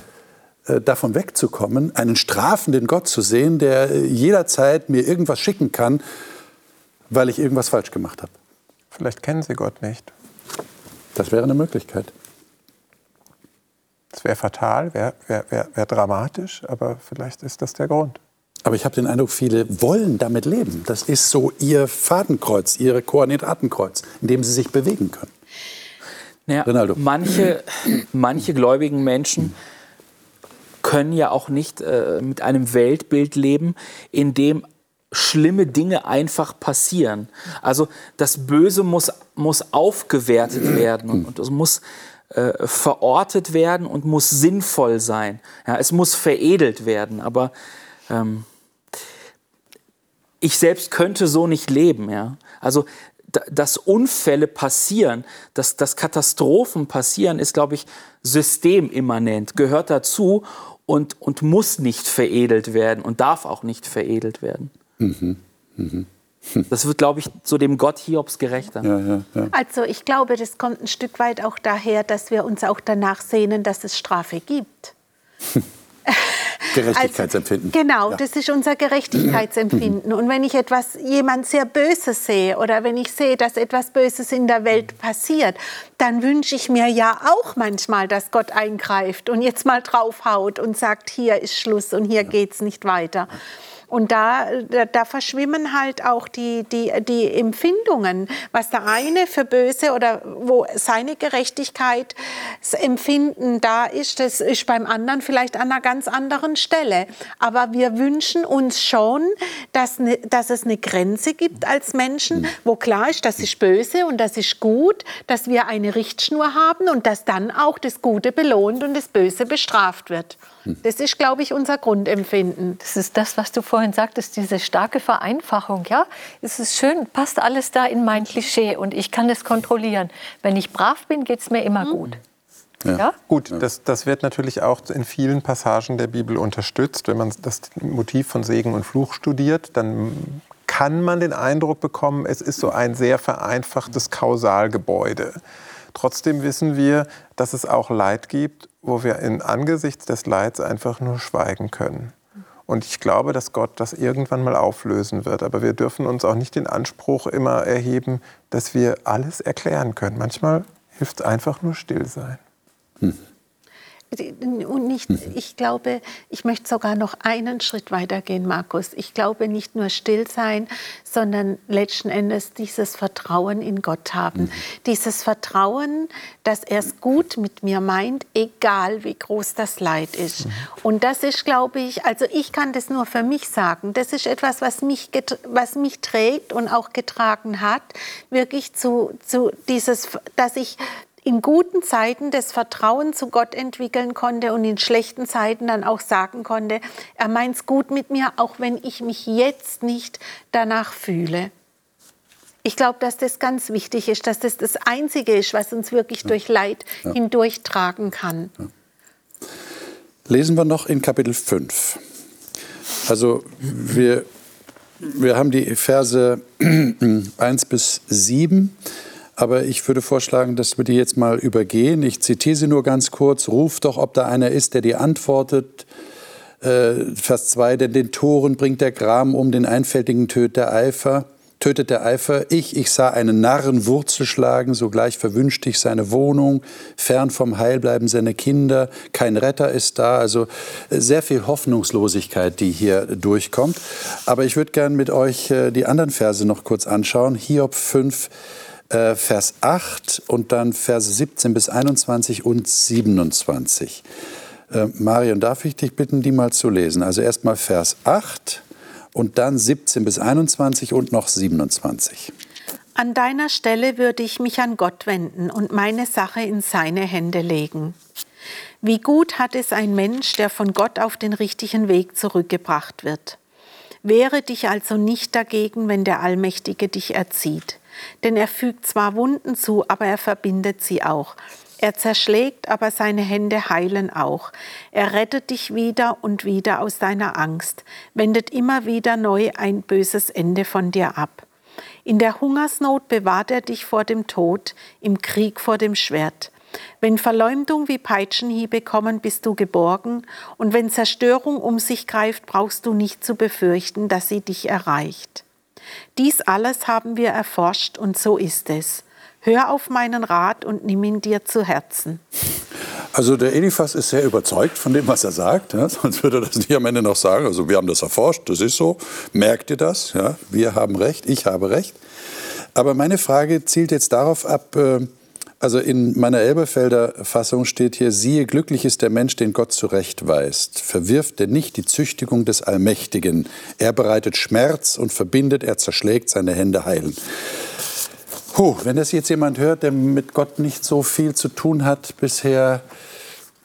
davon wegzukommen, einen strafenden Gott zu sehen, der äh, jederzeit mir irgendwas schicken kann, weil ich irgendwas falsch gemacht habe. Vielleicht kennen Sie Gott nicht. Das wäre eine Möglichkeit. Das wäre fatal, wäre wär, wär, wär dramatisch, aber vielleicht ist das der Grund. Aber ich habe den Eindruck, viele wollen damit leben. Das ist so ihr Fadenkreuz, ihr Koordinatenkreuz, in dem sie sich bewegen können. Naja, manche, manche gläubigen Menschen können ja auch nicht äh, mit einem Weltbild leben, in dem schlimme Dinge einfach passieren. Also das Böse muss, muss aufgewertet werden und, es muss äh, verortet werden und muss sinnvoll sein. Ja, es muss veredelt werden, aber ähm, ich selbst könnte so nicht leben. Ja? Also dass Unfälle passieren, dass, dass Katastrophen passieren, ist, glaube ich, systemimmanent, gehört dazu und, und muss nicht veredelt werden und darf auch nicht veredelt werden. Mhm. Mhm. Das wird, glaube ich, so dem Gott Hiobs gerechter. Ja, ja, ja. Also ich glaube, das kommt ein Stück weit auch daher, dass wir uns auch danach sehnen, dass es Strafe gibt. (laughs) (laughs) Gerechtigkeitsempfinden. Also, genau, ja. das ist unser Gerechtigkeitsempfinden. Und wenn ich etwas, jemand sehr Böses sehe oder wenn ich sehe, dass etwas Böses in der Welt passiert, dann wünsche ich mir ja auch manchmal, dass Gott eingreift und jetzt mal draufhaut und sagt, hier ist Schluss und hier ja. geht es nicht weiter. Und da, da, da, verschwimmen halt auch die, die, die Empfindungen, was der eine für böse oder wo seine Gerechtigkeitsempfinden da ist, das ist beim anderen vielleicht an einer ganz anderen Stelle. Aber wir wünschen uns schon, dass, ne, dass es eine Grenze gibt als Menschen, wo klar ist, das ist böse und das ist gut, dass wir eine Richtschnur haben und dass dann auch das Gute belohnt und das Böse bestraft wird. Das ist, glaube ich, unser Grundempfinden. Das ist das, was du vorhin sagtest, diese starke Vereinfachung. Ja, es ist schön, passt alles da in mein Klischee und ich kann es kontrollieren. Wenn ich brav bin, geht es mir immer mhm. gut. Ja. ja. Gut, das, das wird natürlich auch in vielen Passagen der Bibel unterstützt. Wenn man das Motiv von Segen und Fluch studiert, dann kann man den Eindruck bekommen, es ist so ein sehr vereinfachtes Kausalgebäude. Trotzdem wissen wir, dass es auch Leid gibt, wo wir in angesichts des Leids einfach nur schweigen können. Und ich glaube, dass Gott das irgendwann mal auflösen wird. Aber wir dürfen uns auch nicht den Anspruch immer erheben, dass wir alles erklären können. Manchmal hilft es einfach nur still sein. Hm. Und nicht, ich glaube, ich möchte sogar noch einen Schritt weitergehen, Markus. Ich glaube nicht nur still sein, sondern letzten Endes dieses Vertrauen in Gott haben. Mhm. Dieses Vertrauen, dass er es gut mit mir meint, egal wie groß das Leid ist. Mhm. Und das ist, glaube ich, also ich kann das nur für mich sagen. Das ist etwas, was mich, was mich trägt und auch getragen hat, wirklich zu, zu dieses, dass ich in guten Zeiten das Vertrauen zu Gott entwickeln konnte und in schlechten Zeiten dann auch sagen konnte, er meint es gut mit mir, auch wenn ich mich jetzt nicht danach fühle. Ich glaube, dass das ganz wichtig ist, dass das das Einzige ist, was uns wirklich ja. durch Leid ja. hindurchtragen kann. Ja. Lesen wir noch in Kapitel 5. Also wir, wir haben die Verse (clears throat) 1 bis 7. Aber ich würde vorschlagen, dass wir die jetzt mal übergehen. Ich zitiere sie nur ganz kurz. Ruf doch, ob da einer ist, der dir antwortet. Äh, Vers 2, denn den Toren bringt der Gram um, den Einfältigen tötet der Eifer. Tötet der Eifer. Ich, ich sah einen Narren Wurzel schlagen, sogleich verwünschte ich seine Wohnung. Fern vom Heil bleiben seine Kinder. Kein Retter ist da. Also äh, sehr viel Hoffnungslosigkeit, die hier durchkommt. Aber ich würde gerne mit euch äh, die anderen Verse noch kurz anschauen. Hiob 5, äh, Vers 8 und dann Verse 17 bis 21 und 27. Äh, Marion, darf ich dich bitten, die mal zu lesen? Also erstmal Vers 8 und dann 17 bis 21 und noch 27. An deiner Stelle würde ich mich an Gott wenden und meine Sache in seine Hände legen. Wie gut hat es ein Mensch, der von Gott auf den richtigen Weg zurückgebracht wird. Wehre dich also nicht dagegen, wenn der Allmächtige dich erzieht. Denn er fügt zwar Wunden zu, aber er verbindet sie auch. Er zerschlägt, aber seine Hände heilen auch. Er rettet dich wieder und wieder aus deiner Angst, wendet immer wieder neu ein böses Ende von dir ab. In der Hungersnot bewahrt er dich vor dem Tod, im Krieg vor dem Schwert. Wenn Verleumdung wie Peitschenhiebe kommen, bist du geborgen, und wenn Zerstörung um sich greift, brauchst du nicht zu befürchten, dass sie dich erreicht. Dies alles haben wir erforscht und so ist es. Hör auf meinen Rat und nimm ihn dir zu Herzen. Also der Eliphas ist sehr überzeugt von dem, was er sagt. Ja, sonst würde er das nicht am Ende noch sagen. Also wir haben das erforscht, das ist so. Merkt ihr das? Ja, wir haben recht, ich habe recht. Aber meine Frage zielt jetzt darauf ab, äh, also in meiner Elberfelder Fassung steht hier, siehe, glücklich ist der Mensch, den Gott zurechtweist. Verwirft er nicht die Züchtigung des Allmächtigen. Er bereitet Schmerz und verbindet, er zerschlägt, seine Hände heilen. Puh, wenn das jetzt jemand hört, der mit Gott nicht so viel zu tun hat bisher,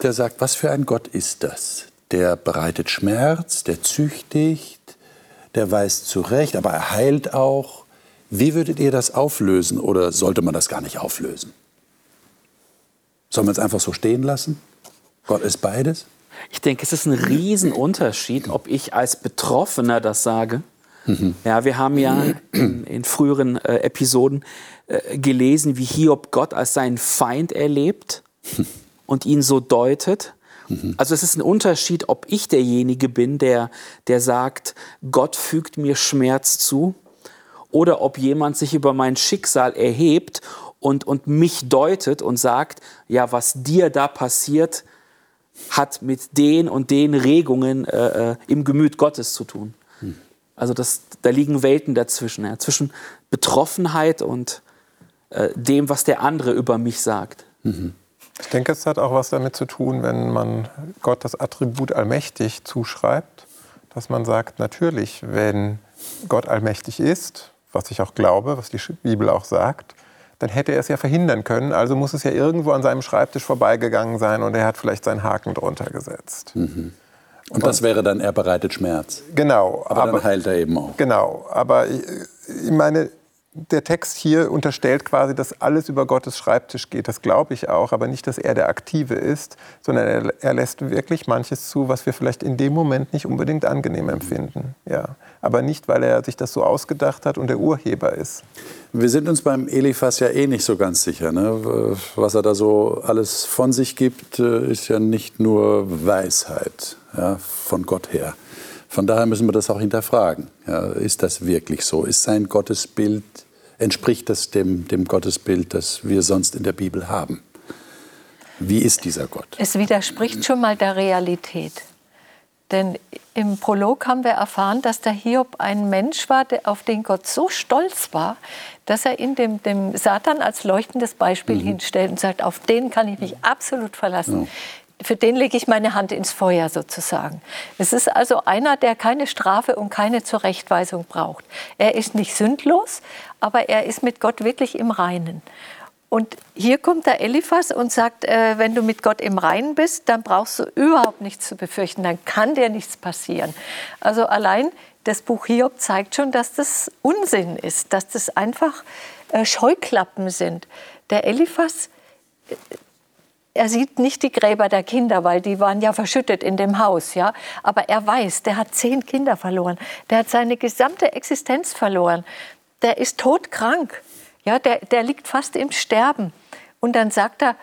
der sagt, was für ein Gott ist das? Der bereitet Schmerz, der züchtigt, der weist zurecht, aber er heilt auch. Wie würdet ihr das auflösen oder sollte man das gar nicht auflösen? Sollen wir es einfach so stehen lassen? Gott ist beides? Ich denke, es ist ein Riesenunterschied, ob ich als Betroffener das sage. Mhm. Ja, wir haben ja in, in früheren äh, Episoden äh, gelesen, wie Hiob Gott als seinen Feind erlebt (laughs) und ihn so deutet. Mhm. Also es ist ein Unterschied, ob ich derjenige bin, der, der sagt, Gott fügt mir Schmerz zu, oder ob jemand sich über mein Schicksal erhebt und, und mich deutet und sagt, ja, was dir da passiert, hat mit den und den Regungen äh, äh, im Gemüt Gottes zu tun. Hm. Also das, da liegen Welten dazwischen, ja, zwischen Betroffenheit und äh, dem, was der andere über mich sagt. Mhm. Ich denke, es hat auch was damit zu tun, wenn man Gott das Attribut allmächtig zuschreibt, dass man sagt, natürlich, wenn Gott allmächtig ist, was ich auch glaube, was die Bibel auch sagt, dann hätte er es ja verhindern können. Also muss es ja irgendwo an seinem Schreibtisch vorbeigegangen sein und er hat vielleicht seinen Haken drunter gesetzt. Mhm. Und, und das wäre dann, er bereitet Schmerz. Genau. Aber, aber, dann heilt er eben auch. Genau. Aber ich, ich meine, der Text hier unterstellt quasi, dass alles über Gottes Schreibtisch geht. Das glaube ich auch, aber nicht, dass er der Aktive ist, sondern er, er, lässt wirklich manches zu, was wir vielleicht in dem Moment nicht unbedingt angenehm empfinden. Ja. Aber nicht, weil er sich das so ausgedacht hat und der Urheber ist. Wir sind uns beim Eliphas ja eh nicht so ganz sicher. Ne? Was er da so alles von sich gibt, äh, ist ja nicht nur Weisheit ja, von Gott her. Von daher müssen wir das auch hinterfragen. Ja, ist das wirklich so? Ist sein Gottesbild, entspricht das dem, dem Gottesbild, das wir sonst in der Bibel haben? Wie ist dieser Gott? Es widerspricht schon mal der Realität. Denn im Prolog haben wir erfahren, dass der Hiob ein Mensch war, auf den Gott so stolz war, dass er ihn dem, dem Satan als leuchtendes Beispiel mhm. hinstellt und sagt, auf den kann ich mich absolut verlassen. Ja für den lege ich meine Hand ins Feuer sozusagen. Es ist also einer, der keine Strafe und keine Zurechtweisung braucht. Er ist nicht sündlos, aber er ist mit Gott wirklich im Reinen. Und hier kommt der Eliphas und sagt, äh, wenn du mit Gott im Reinen bist, dann brauchst du überhaupt nichts zu befürchten, dann kann dir nichts passieren. Also allein das Buch Hiob zeigt schon, dass das Unsinn ist, dass das einfach äh, Scheuklappen sind. Der Eliphas er sieht nicht die Gräber der Kinder, weil die waren ja verschüttet in dem Haus, ja. Aber er weiß, der hat zehn Kinder verloren. Der hat seine gesamte Existenz verloren. Der ist todkrank. Ja, der, der liegt fast im Sterben. Und dann sagt er,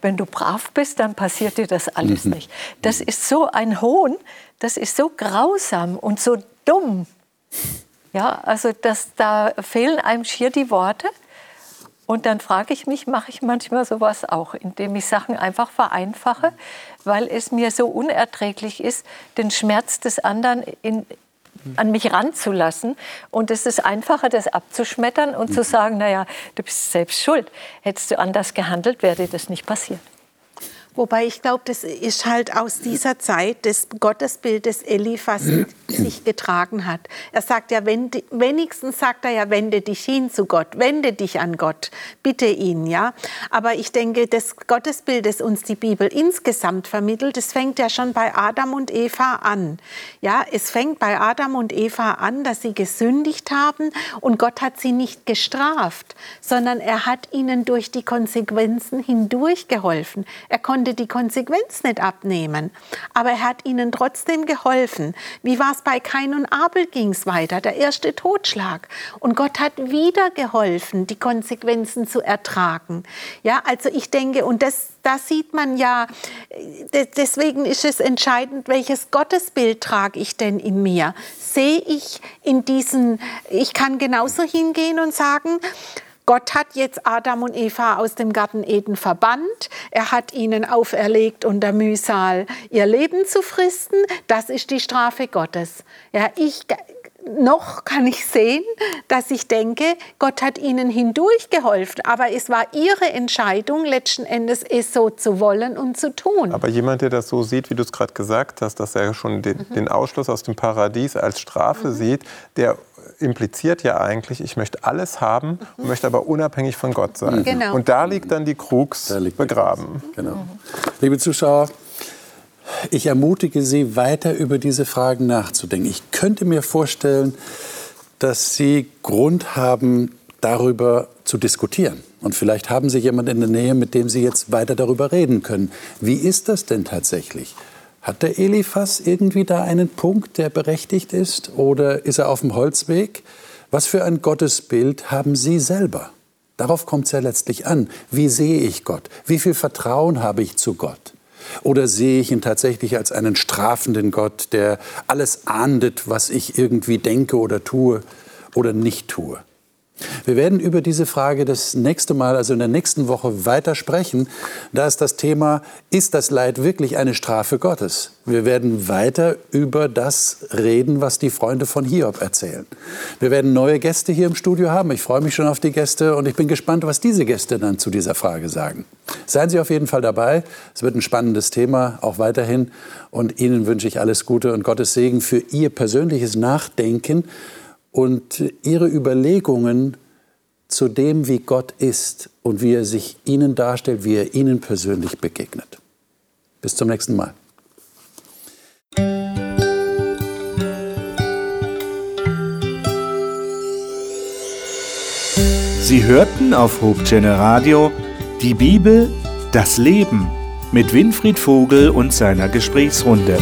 wenn du brav bist, dann passiert dir das alles mhm. nicht. Das ist so ein Hohn, das ist so grausam und so dumm. Ja, also das, da fehlen einem schier die Worte. Und dann frage ich mich, mache ich manchmal sowas auch, indem ich Sachen einfach vereinfache, weil es mir so unerträglich ist, den Schmerz des anderen in, an mich ranzulassen. Und es ist einfacher, das abzuschmettern und zu mhm. sagen, naja, du bist selbst schuld. Hättest du anders gehandelt, wäre dir das nicht passiert. Wobei ich glaube, das ist halt aus dieser Zeit des Eliphas (clears throat) sich getragen hat. Er sagt ja, wenn, wenigstens sagt er ja, wende dich hin zu Gott, wende dich an Gott, bitte ihn, ja. Aber ich denke, das Gottesbild, das uns die Bibel insgesamt vermittelt, das fängt ja schon bei Adam und Eva an. Ja, es fängt bei Adam und Eva an, dass sie gesündigt haben und Gott hat sie nicht gestraft, sondern er hat ihnen durch die Konsequenzen hindurch geholfen. Er konnte konnte die Konsequenz nicht abnehmen. Aber er hat ihnen trotzdem geholfen. Wie war es bei Kain und Abel ging es weiter, der erste Totschlag. Und Gott hat wieder geholfen, die Konsequenzen zu ertragen. Ja, also ich denke, und das, da sieht man ja, deswegen ist es entscheidend, welches Gottesbild trage ich denn in mir? Sehe ich in diesen, ich kann genauso hingehen und sagen, Gott hat jetzt Adam und Eva aus dem Garten Eden verbannt. Er hat ihnen auferlegt, unter Mühsal ihr Leben zu fristen. Das ist die Strafe Gottes. Ja, ich, noch kann ich sehen, dass ich denke, Gott hat ihnen hindurch geholfen, aber es war ihre Entscheidung, letzten Endes es so zu wollen und zu tun. Aber jemand, der das so sieht, wie du es gerade gesagt hast, dass er schon den, mhm. den, Ausschluss aus dem Paradies als Strafe mhm. sieht, der impliziert ja eigentlich, ich möchte alles haben, mhm. möchte aber unabhängig von Gott sein. Genau. Und da liegt dann die Krux begraben. Genau. Liebe Zuschauer, ich ermutige Sie, weiter über diese Fragen nachzudenken. Ich könnte mir vorstellen, dass Sie Grund haben, darüber zu diskutieren. Und vielleicht haben Sie jemanden in der Nähe, mit dem Sie jetzt weiter darüber reden können. Wie ist das denn tatsächlich? Hat der Eliphas irgendwie da einen Punkt, der berechtigt ist? Oder ist er auf dem Holzweg? Was für ein Gottesbild haben Sie selber? Darauf kommt es ja letztlich an. Wie sehe ich Gott? Wie viel Vertrauen habe ich zu Gott? Oder sehe ich ihn tatsächlich als einen strafenden Gott, der alles ahndet, was ich irgendwie denke oder tue oder nicht tue? Wir werden über diese Frage das nächste Mal, also in der nächsten Woche, weiter sprechen. Da ist das Thema, ist das Leid wirklich eine Strafe Gottes? Wir werden weiter über das reden, was die Freunde von Hiob erzählen. Wir werden neue Gäste hier im Studio haben. Ich freue mich schon auf die Gäste und ich bin gespannt, was diese Gäste dann zu dieser Frage sagen. Seien Sie auf jeden Fall dabei. Es wird ein spannendes Thema, auch weiterhin. Und Ihnen wünsche ich alles Gute und Gottes Segen für Ihr persönliches Nachdenken und Ihre Überlegungen zu dem, wie Gott ist und wie er sich Ihnen darstellt, wie er Ihnen persönlich begegnet. Bis zum nächsten Mal. Sie hörten auf Hope Channel Radio die Bibel, das Leben mit Winfried Vogel und seiner Gesprächsrunde.